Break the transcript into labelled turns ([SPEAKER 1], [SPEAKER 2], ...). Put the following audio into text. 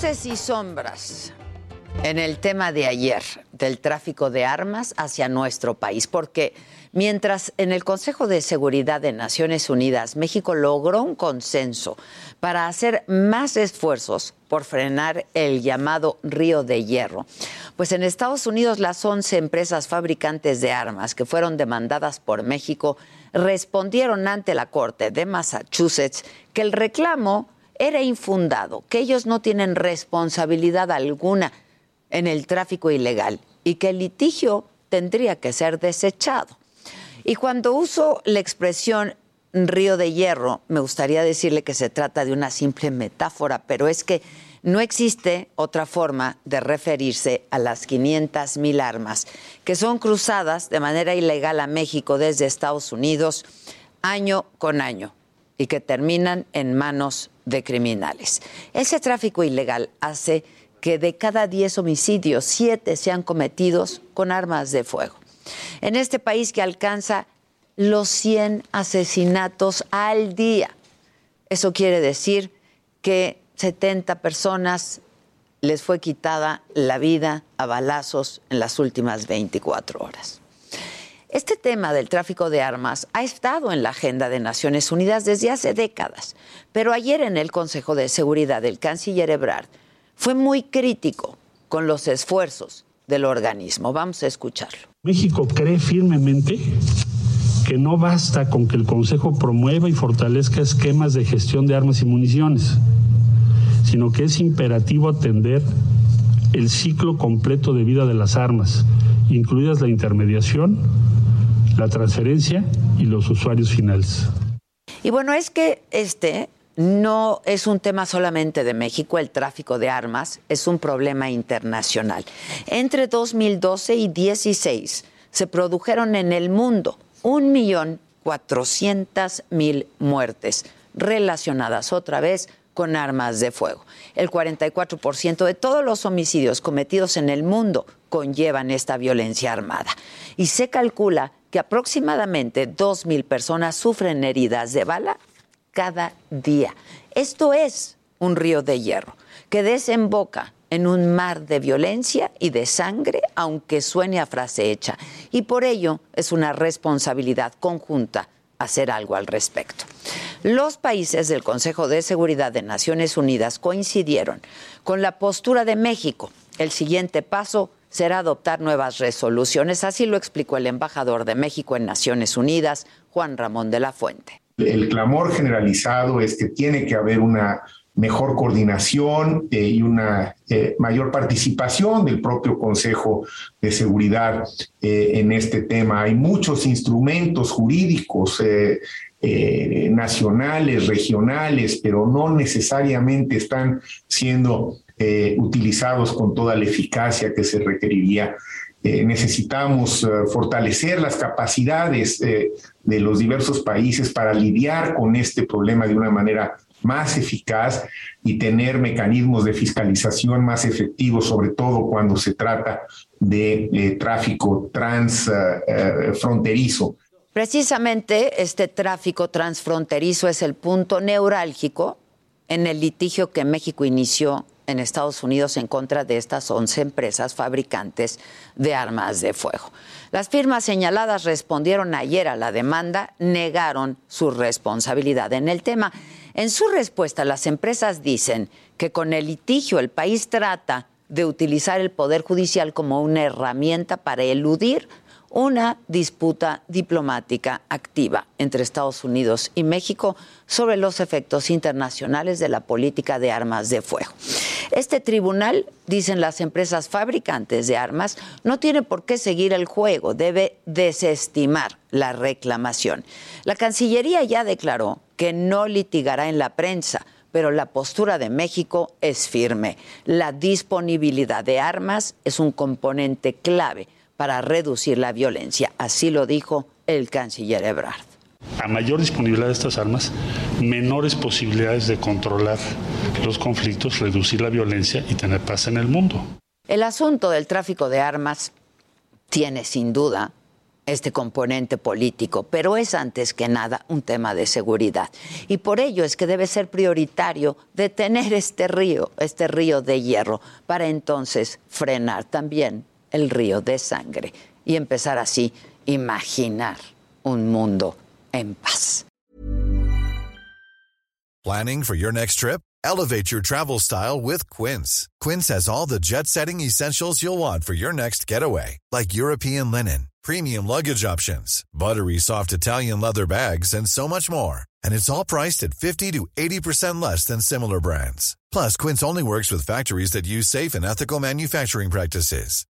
[SPEAKER 1] Luces y sombras en el tema de ayer del tráfico de armas hacia nuestro país, porque mientras en el Consejo de Seguridad de Naciones Unidas México logró un consenso para hacer más esfuerzos por frenar el llamado río de hierro, pues en Estados Unidos las 11 empresas fabricantes de armas que fueron demandadas por México respondieron ante la Corte de Massachusetts que el reclamo era infundado, que ellos no tienen responsabilidad alguna en el tráfico ilegal y que el litigio tendría que ser desechado. Y cuando uso la expresión río de hierro, me gustaría decirle que se trata de una simple metáfora, pero es que no existe otra forma de referirse a las 500 mil armas que son cruzadas de manera ilegal a México desde Estados Unidos año con año y que terminan en manos de criminales. Ese tráfico ilegal hace que de cada 10 homicidios, 7 sean cometidos con armas de fuego. En este país que alcanza los 100 asesinatos al día. Eso quiere decir que 70 personas les fue quitada la vida a balazos en las últimas 24 horas. Este tema del tráfico de armas ha estado en la agenda de Naciones Unidas desde hace décadas, pero ayer en el Consejo de Seguridad el canciller Ebrard fue muy crítico con los esfuerzos del organismo. Vamos a escucharlo.
[SPEAKER 2] México cree firmemente que no basta con que el Consejo promueva y fortalezca esquemas de gestión de armas y municiones, sino que es imperativo atender el ciclo completo de vida de las armas, incluidas la intermediación, la transferencia y los usuarios finales.
[SPEAKER 1] Y bueno, es que este no es un tema solamente de México, el tráfico de armas es un problema internacional. Entre 2012 y 2016 se produjeron en el mundo un millón cuatrocientas mil muertes relacionadas otra vez con armas de fuego. El 44% de todos los homicidios cometidos en el mundo conllevan esta violencia armada. Y se calcula que aproximadamente 2.000 personas sufren heridas de bala cada día. Esto es un río de hierro que desemboca en un mar de violencia y de sangre, aunque suene a frase hecha. Y por ello es una responsabilidad conjunta hacer algo al respecto. Los países del Consejo de Seguridad de Naciones Unidas coincidieron con la postura de México. El siguiente paso será adoptar nuevas resoluciones, así lo explicó el embajador de México en Naciones Unidas, Juan Ramón de la Fuente.
[SPEAKER 3] El clamor generalizado es que tiene que haber una mejor coordinación eh, y una eh, mayor participación del propio Consejo de Seguridad eh, en este tema. Hay muchos instrumentos jurídicos nacionales, regionales, pero no necesariamente están siendo utilizados con toda la eficacia que se requeriría. necesitamos fortalecer las capacidades de los diversos países para lidiar con este problema de una manera más eficaz y tener mecanismos de fiscalización más efectivos, sobre todo cuando se trata de eh, tráfico transfronterizo. Eh,
[SPEAKER 1] Precisamente este tráfico transfronterizo es el punto neurálgico en el litigio que México inició en Estados Unidos en contra de estas 11 empresas fabricantes de armas de fuego. Las firmas señaladas respondieron ayer a la demanda, negaron su responsabilidad en el tema. En su respuesta, las empresas dicen que con el litigio el país trata de utilizar el Poder Judicial como una herramienta para eludir una disputa diplomática activa entre Estados Unidos y México sobre los efectos internacionales de la política de armas de fuego. Este tribunal, dicen las empresas fabricantes de armas, no tiene por qué seguir el juego, debe desestimar la reclamación. La Cancillería ya declaró que no litigará en la prensa, pero la postura de México es firme. La disponibilidad de armas es un componente clave para reducir la violencia. Así lo dijo el canciller Ebrard.
[SPEAKER 2] A mayor disponibilidad de estas armas, menores posibilidades de controlar los conflictos, reducir la violencia y tener paz en el mundo.
[SPEAKER 1] El asunto del tráfico de armas tiene sin duda este componente político, pero es antes que nada un tema de seguridad. Y por ello es que debe ser prioritario detener este río, este río de hierro, para entonces frenar también el río de sangre y empezar así imaginar un mundo en paz.
[SPEAKER 4] Planning for your next trip? Elevate your travel style with Quince. Quince has all the jet-setting essentials you'll want for your next getaway, like European linen, premium luggage options, buttery soft Italian leather bags, and so much more. And it's all priced at 50 to 80% less than similar brands. Plus, Quince only works with factories that use safe and ethical manufacturing practices.